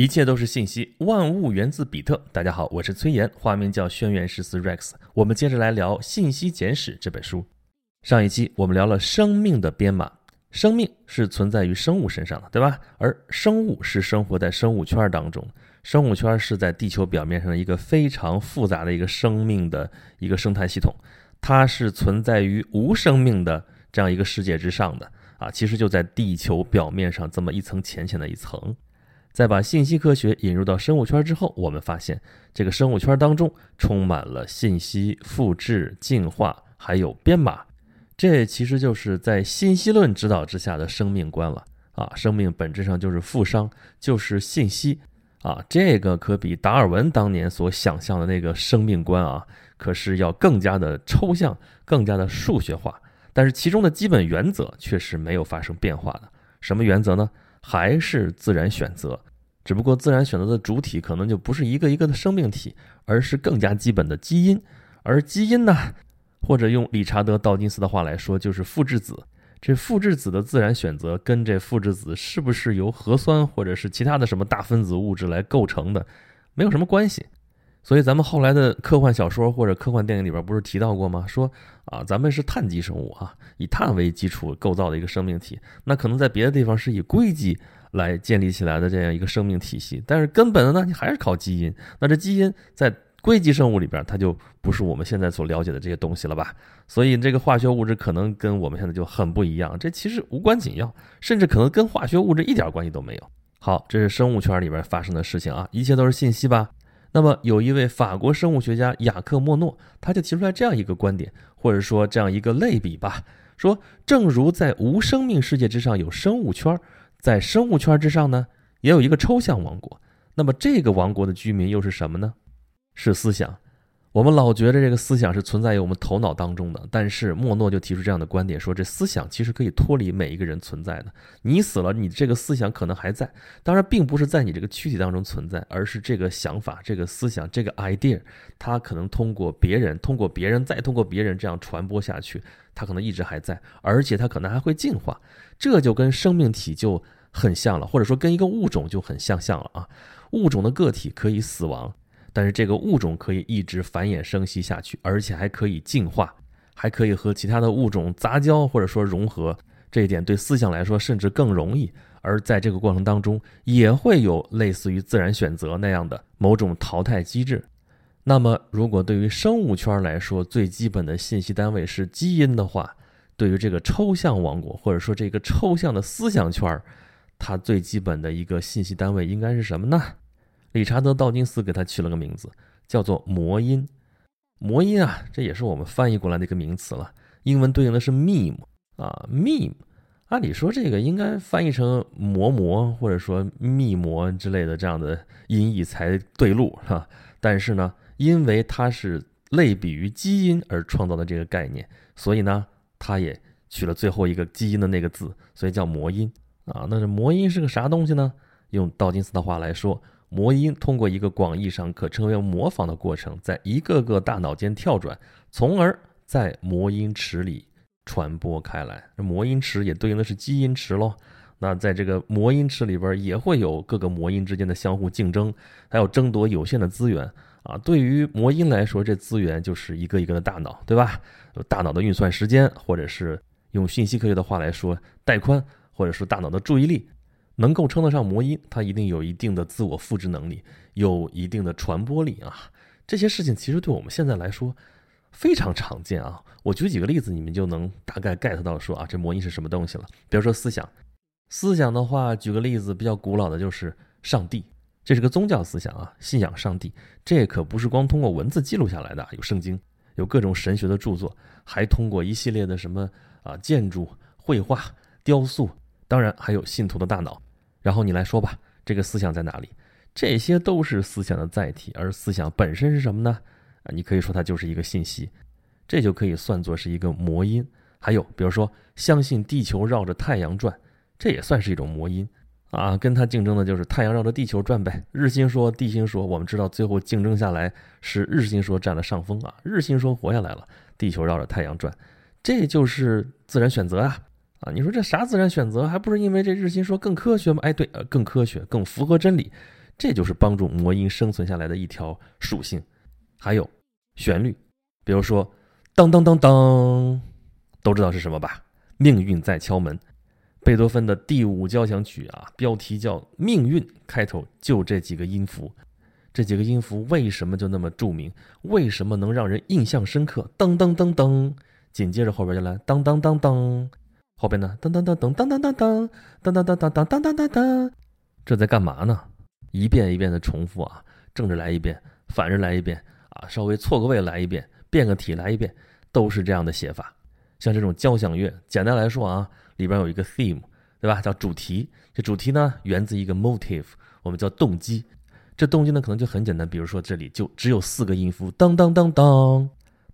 一切都是信息，万物源自比特。大家好，我是崔岩，化名叫轩辕十四 Rex。我们接着来聊《信息简史》这本书。上一期我们聊了生命的编码，生命是存在于生物身上的，对吧？而生物是生活在生物圈当中，生物圈是在地球表面上一个非常复杂的一个生命的一个生态系统，它是存在于无生命的这样一个世界之上的啊，其实就在地球表面上这么一层浅浅的一层。在把信息科学引入到生物圈之后，我们发现这个生物圈当中充满了信息复制、进化，还有编码。这其实就是在信息论指导之下的生命观了啊！生命本质上就是富商，就是信息啊！这个可比达尔文当年所想象的那个生命观啊，可是要更加的抽象、更加的数学化。但是其中的基本原则却是没有发生变化的。什么原则呢？还是自然选择，只不过自然选择的主体可能就不是一个一个的生命体，而是更加基本的基因。而基因呢，或者用理查德·道金斯的话来说，就是复制子。这复制子的自然选择跟这复制子是不是由核酸或者是其他的什么大分子物质来构成的，没有什么关系。所以咱们后来的科幻小说或者科幻电影里边不是提到过吗？说啊，咱们是碳基生物啊，以碳为基础构造的一个生命体。那可能在别的地方是以硅基来建立起来的这样一个生命体系，但是根本的呢，你还是靠基因。那这基因在硅基生物里边，它就不是我们现在所了解的这些东西了吧？所以这个化学物质可能跟我们现在就很不一样。这其实无关紧要，甚至可能跟化学物质一点关系都没有。好，这是生物圈里边发生的事情啊，一切都是信息吧？那么，有一位法国生物学家雅克·莫诺，他就提出来这样一个观点，或者说这样一个类比吧：说，正如在无生命世界之上有生物圈，在生物圈之上呢，也有一个抽象王国。那么，这个王国的居民又是什么呢？是思想。我们老觉得这个思想是存在于我们头脑当中的，但是莫诺就提出这样的观点，说这思想其实可以脱离每一个人存在的。你死了，你这个思想可能还在，当然并不是在你这个躯体当中存在，而是这个想法、这个思想、这个 idea，它可能通过别人、通过别人再通过别人这样传播下去，它可能一直还在，而且它可能还会进化。这就跟生命体就很像了，或者说跟一个物种就很相像了啊。物种的个体可以死亡。但是这个物种可以一直繁衍生息下去，而且还可以进化，还可以和其他的物种杂交或者说融合。这一点对思想来说甚至更容易。而在这个过程当中，也会有类似于自然选择那样的某种淘汰机制。那么，如果对于生物圈来说，最基本的信息单位是基因的话，对于这个抽象王国或者说这个抽象的思想圈，它最基本的一个信息单位应该是什么呢？理查德·道金斯给他取了个名字，叫做魔音。魔音啊，这也是我们翻译过来的一个名词了。英文对应的是 meme 啊，meme。按理说这个应该翻译成魔魔或者说密魔之类的这样的音译才对路，哈？但是呢，因为它是类比于基因而创造的这个概念，所以呢，它也取了最后一个基因的那个字，所以叫魔音啊。那这魔音是个啥东西呢？用道金斯的话来说。魔音通过一个广义上可称为模仿的过程，在一个个大脑间跳转，从而在魔音池里传播开来。魔音池也对应的是基因池喽。那在这个魔音池里边，也会有各个魔音之间的相互竞争，还有争夺有限的资源啊。对于魔音来说，这资源就是一个一个的大脑，对吧？大脑的运算时间，或者是用信息科学的话来说，带宽，或者说大脑的注意力。能够称得上魔音，它一定有一定的自我复制能力，有一定的传播力啊。这些事情其实对我们现在来说非常常见啊。我举几个例子，你们就能大概 get 到说啊，这魔音是什么东西了。比如说思想，思想的话，举个例子，比较古老的就是上帝，这是个宗教思想啊，信仰上帝。这可不是光通过文字记录下来的，有圣经，有各种神学的著作，还通过一系列的什么啊建筑、绘画、雕塑，当然还有信徒的大脑。然后你来说吧，这个思想在哪里？这些都是思想的载体，而思想本身是什么呢？啊，你可以说它就是一个信息，这就可以算作是一个魔音。还有，比如说相信地球绕着太阳转，这也算是一种魔音啊。跟它竞争的就是太阳绕着地球转呗。日心说、地心说，我们知道最后竞争下来是日心说占了上风啊。日心说活下来了，地球绕着太阳转，这就是自然选择啊。啊，你说这啥自然选择，还不是因为这日心说更科学吗？哎，对，呃，更科学，更符合真理。这就是帮助魔音生存下来的一条属性。还有旋律，比如说当当当当，都知道是什么吧？命运在敲门。贝多芬的第五交响曲啊，标题叫《命运》，开头就这几个音符。这几个音符为什么就那么著名？为什么能让人印象深刻？噔噔噔噔，紧接着后边就来当当当当，后边呢噔噔噔噔噔噔噔噔噔噔噔噔噔噔噔噔，这在干嘛呢？一遍一遍的重复啊，正着来一遍，反着来一遍啊，稍微错个位来一遍，变个体来一遍，都是这样的写法。像这种交响乐，简单来说啊，里边有一个 theme，对吧？叫主题。这主题呢，源自一个 motive，我们叫动机。这动机呢，可能就很简单，比如说这里就只有四个音符，当当当当，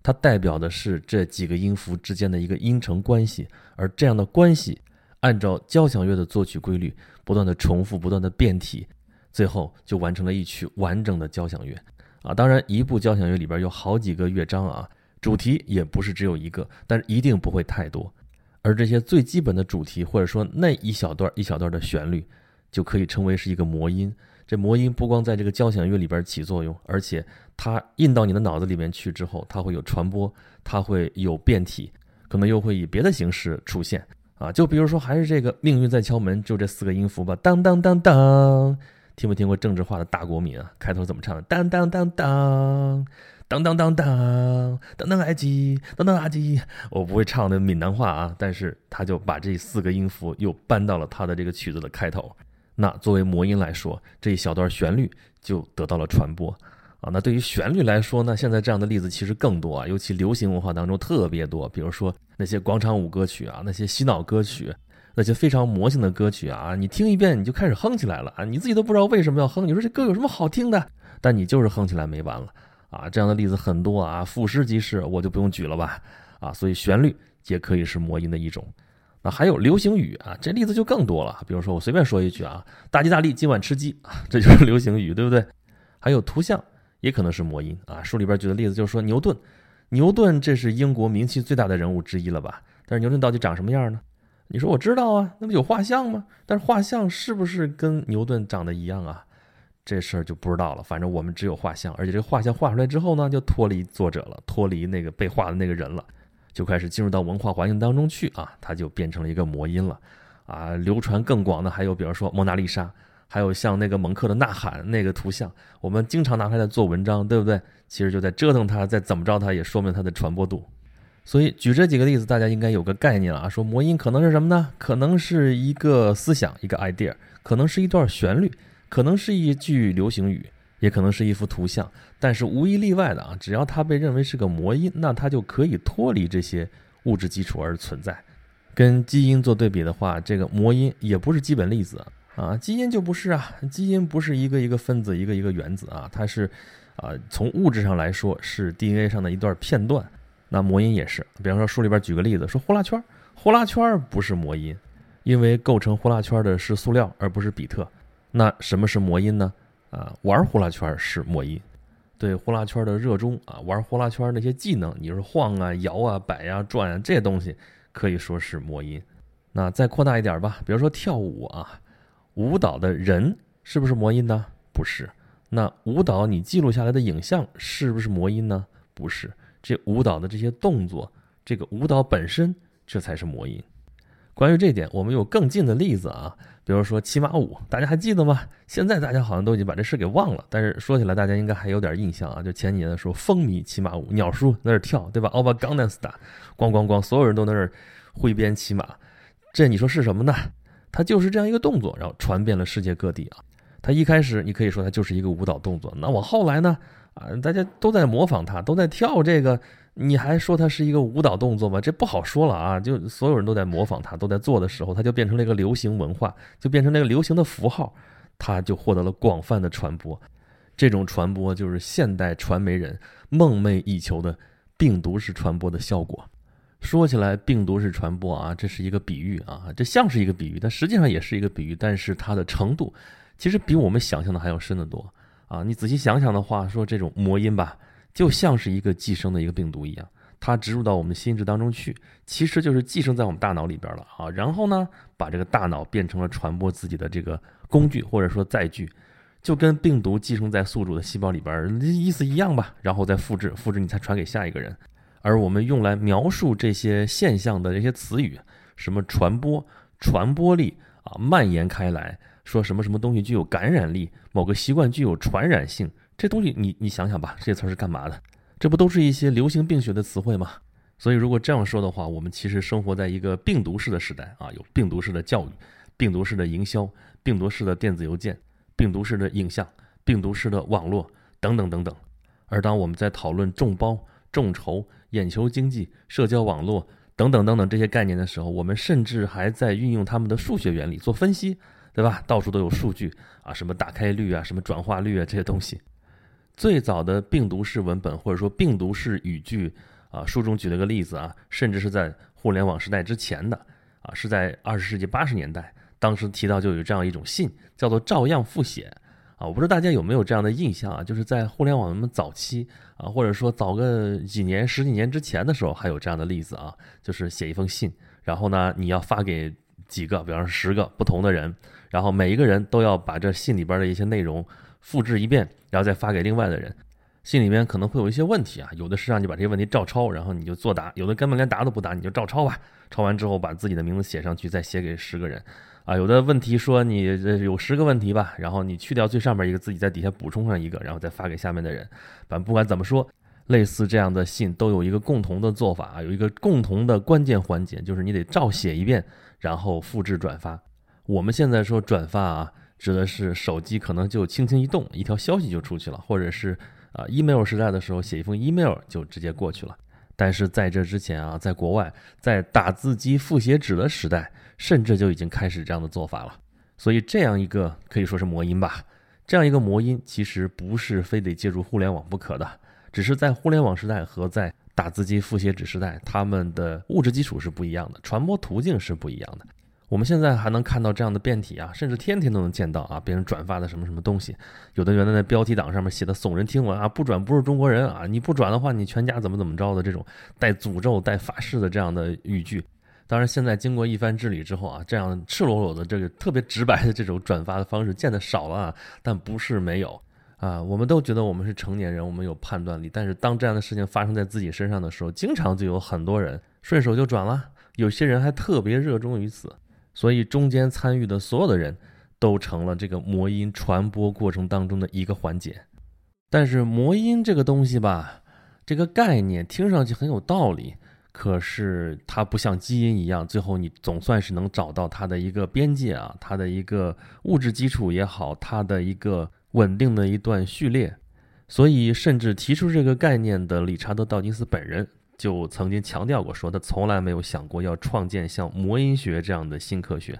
它代表的是这几个音符之间的一个音程关系，而这样的关系，按照交响乐的作曲规律，不断的重复，不断的变体，最后就完成了一曲完整的交响乐。啊，当然，一部交响乐里边有好几个乐章啊，主题也不是只有一个，但是一定不会太多。而这些最基本的主题，或者说那一小段一小段的旋律，就可以称为是一个魔音。这魔音不光在这个交响乐里边起作用，而且它印到你的脑子里面去之后，它会有传播，它会有变体，可能又会以别的形式出现啊。就比如说，还是这个命运在敲门，就这四个音符吧，当当当当，听没听过政治化的大国民啊？开头怎么唱的？当当当当，当当当当，当当阿基，当当埃及。我不会唱的闽南话啊，但是他就把这四个音符又搬到了他的这个曲子的开头。那作为魔音来说，这一小段旋律就得到了传播啊。那对于旋律来说呢，现在这样的例子其实更多啊，尤其流行文化当中特别多。比如说那些广场舞歌曲啊，那些洗脑歌曲，那些非常魔性的歌曲啊，你听一遍你就开始哼起来了啊，你自己都不知道为什么要哼。你说这歌有什么好听的？但你就是哼起来没完了啊。这样的例子很多啊，俯拾即是，我就不用举了吧啊。所以旋律也可以是魔音的一种。还有流行语啊，这例子就更多了。比如说，我随便说一句啊，“大吉大利，今晚吃鸡”，这就是流行语，对不对？还有图像，也可能是魔音啊。书里边举的例子就是说，牛顿，牛顿这是英国名气最大的人物之一了吧？但是牛顿到底长什么样呢？你说我知道啊，那不有画像吗？但是画像是不是跟牛顿长得一样啊？这事儿就不知道了。反正我们只有画像，而且这个画像画出来之后呢，就脱离作者了，脱离那个被画的那个人了。就开始进入到文化环境当中去啊，它就变成了一个魔音了，啊，流传更广的还有，比如说蒙娜丽莎，还有像那个蒙克的《呐喊》那个图像，我们经常拿它来做文章，对不对？其实就在折腾它，再怎么着它也说明它的传播度。所以举这几个例子，大家应该有个概念了啊。说魔音可能是什么呢？可能是一个思想，一个 idea，可能是一段旋律，可能是一句流行语。也可能是一幅图像，但是无一例外的啊，只要它被认为是个魔音，那它就可以脱离这些物质基础而存在。跟基因做对比的话，这个魔音也不是基本粒子啊，基因就不是啊，基因不是一个一个分子，一个一个原子啊，它是啊，从物质上来说是 DNA 上的一段片段。那魔音也是，比方说书里边举个例子，说呼啦圈，呼啦圈不是魔音，因为构成呼啦圈的是塑料而不是比特。那什么是魔音呢？啊，玩呼啦圈是魔音，对呼啦圈的热衷啊，玩呼啦圈那些技能，你说晃啊、摇啊、摆啊、转啊这些东西，可以说是魔音。那再扩大一点吧，比如说跳舞啊，舞蹈的人是不是魔音呢？不是。那舞蹈你记录下来的影像是不是魔音呢？不是。这舞蹈的这些动作，这个舞蹈本身，这才是魔音。关于这点，我们有更近的例子啊。比如说骑马舞，大家还记得吗？现在大家好像都已经把这事给忘了，但是说起来，大家应该还有点印象啊。就前几年的时候，风靡骑马舞，鸟叔在那儿跳，对吧？奥巴冈南斯达，咣咣咣，所有人都在那儿挥鞭骑马。这你说是什么呢？它就是这样一个动作，然后传遍了世界各地啊。它一开始你可以说它就是一个舞蹈动作，那我后来呢？啊，大家都在模仿它，都在跳这个。你还说它是一个舞蹈动作吗？这不好说了啊！就所有人都在模仿它，都在做的时候，它就变成了一个流行文化，就变成那个流行的符号，它就获得了广泛的传播。这种传播就是现代传媒人梦寐以求的病毒式传播的效果。说起来，病毒式传播啊，这是一个比喻啊，这像是一个比喻，但实际上也是一个比喻，但是它的程度其实比我们想象的还要深得多啊！你仔细想想的话，说这种魔音吧。就像是一个寄生的一个病毒一样，它植入到我们心智当中去，其实就是寄生在我们大脑里边了啊。然后呢，把这个大脑变成了传播自己的这个工具或者说载具，就跟病毒寄生在宿主的细胞里边意思一样吧，然后再复制，复制你才传给下一个人。而我们用来描述这些现象的这些词语，什么传播、传播力啊，蔓延开来，说什么什么东西具有感染力，某个习惯具有传染性，这东西你你想想吧，这些词儿是干嘛的？这不都是一些流行病学的词汇吗？所以如果这样说的话，我们其实生活在一个病毒式的时代啊，有病毒式的教育、病毒式的营销、病毒式的电子邮件。病毒式的影像、病毒式的网络等等等等，而当我们在讨论众包、众筹、眼球经济、社交网络等等等等这些概念的时候，我们甚至还在运用他们的数学原理做分析，对吧？到处都有数据啊，什么打开率啊，什么转化率啊，这些东西。最早的病毒式文本或者说病毒式语句啊，书中举了个例子啊，甚至是在互联网时代之前的啊，是在二十世纪八十年代。当时提到就有这样一种信，叫做照样复写啊，我不知道大家有没有这样的印象啊？就是在互联网那么早期啊，或者说早个几年、十几年之前的时候，还有这样的例子啊，就是写一封信，然后呢，你要发给几个，比方说十个不同的人，然后每一个人都要把这信里边的一些内容复制一遍，然后再发给另外的人。信里面可能会有一些问题啊，有的是让你把这些问题照抄，然后你就作答；有的根本连答都不答，你就照抄吧。抄完之后把自己的名字写上去，再写给十个人。啊，有的问题说你有十个问题吧，然后你去掉最上面一个，自己在底下补充上一个，然后再发给下面的人。反正不管怎么说，类似这样的信都有一个共同的做法啊，有一个共同的关键环节，就是你得照写一遍，然后复制转发。我们现在说转发啊，指的是手机可能就轻轻一动，一条消息就出去了，或者是啊，email 时代的时候写一封 email 就直接过去了。但是在这之前啊，在国外，在打字机复写纸的时代。甚至就已经开始这样的做法了，所以这样一个可以说是魔音吧。这样一个魔音其实不是非得借助互联网不可的，只是在互联网时代和在打字机复写纸时代，他们的物质基础是不一样的，传播途径是不一样的。我们现在还能看到这样的变体啊，甚至天天都能见到啊，别人转发的什么什么东西，有的原来在标题党上面写的耸人听闻啊，不转不是中国人啊，你不转的话，你全家怎么怎么着的这种带诅咒、带发誓的这样的语句。当然，现在经过一番治理之后啊，这样赤裸裸的这个特别直白的这种转发的方式见得少了啊，但不是没有啊。我们都觉得我们是成年人，我们有判断力，但是当这样的事情发生在自己身上的时候，经常就有很多人顺手就转了，有些人还特别热衷于此，所以中间参与的所有的人都成了这个魔音传播过程当中的一个环节。但是魔音这个东西吧，这个概念听上去很有道理。可是它不像基因一样，最后你总算是能找到它的一个边界啊，它的一个物质基础也好，它的一个稳定的一段序列。所以，甚至提出这个概念的理查德·道金斯本人就曾经强调过，说他从来没有想过要创建像魔音学这样的新科学，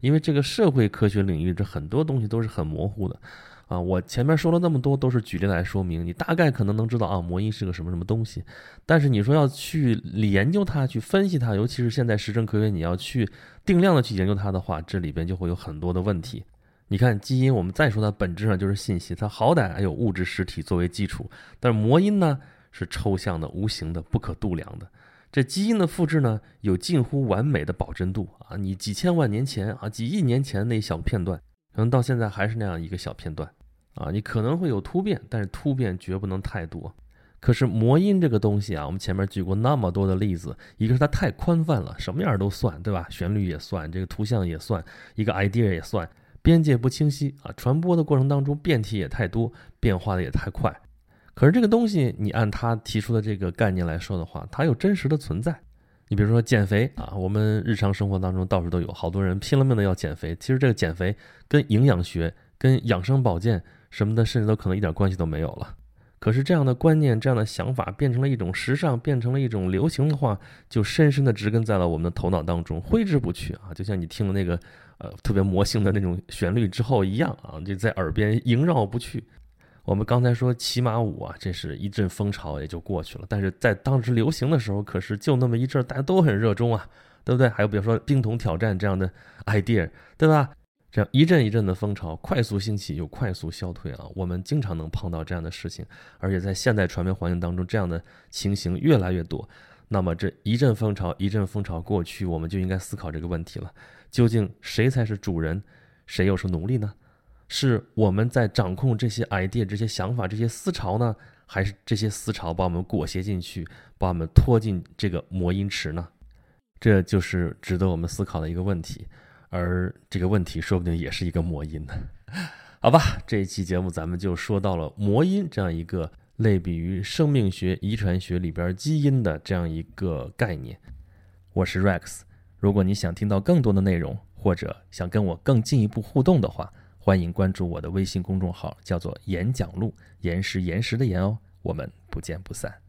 因为这个社会科学领域这很多东西都是很模糊的。啊，我前面说了那么多，都是举例来说明，你大概可能能知道啊，魔音是个什么什么东西。但是你说要去研究它，去分析它，尤其是现在实证科学，你要去定量的去研究它的话，这里边就会有很多的问题。你看基因，我们再说它本质上就是信息，它好歹还有物质实体作为基础，但是魔音呢是抽象的、无形的、不可度量的。这基因的复制呢，有近乎完美的保真度啊，你几千万年前啊，几亿年前那一小片段，可能到现在还是那样一个小片段。啊，你可能会有突变，但是突变绝不能太多。可是魔音这个东西啊，我们前面举过那么多的例子，一个是它太宽泛了，什么样都算，对吧？旋律也算，这个图像也算，一个 idea 也算，边界不清晰啊。传播的过程当中变体也太多，变化的也太快。可是这个东西，你按他提出的这个概念来说的话，它有真实的存在。你比如说减肥啊，我们日常生活当中到处都有，好多人拼了命的要减肥。其实这个减肥跟营养学、跟养生保健。什么的，甚至都可能一点关系都没有了。可是这样的观念、这样的想法变成了一种时尚，变成了一种流行的话，就深深的植根在了我们的头脑当中，挥之不去啊！就像你听了那个呃特别魔性的那种旋律之后一样啊，就在耳边萦绕不去。我们刚才说骑马舞啊，这是一阵风潮也就过去了，但是在当时流行的时候，可是就那么一阵，大家都很热衷啊，对不对？还有比如说冰桶挑战这样的 idea，对吧？这样一阵一阵的风潮快速兴起又快速消退啊，我们经常能碰到这样的事情，而且在现代传媒环境当中，这样的情形越来越多。那么这一阵风潮一阵风潮过去，我们就应该思考这个问题了：究竟谁才是主人，谁又是奴隶呢？是我们在掌控这些 idea、这些想法、这些思潮呢，还是这些思潮把我们裹挟进去，把我们拖进这个魔音池呢？这就是值得我们思考的一个问题。而这个问题说不定也是一个魔音呢。好吧，这一期节目咱们就说到了魔音这样一个类比于生命学、遗传学里边基因的这样一个概念。我是 Rex，如果你想听到更多的内容，或者想跟我更进一步互动的话，欢迎关注我的微信公众号，叫做“演讲录”，岩石岩石的岩哦。我们不见不散。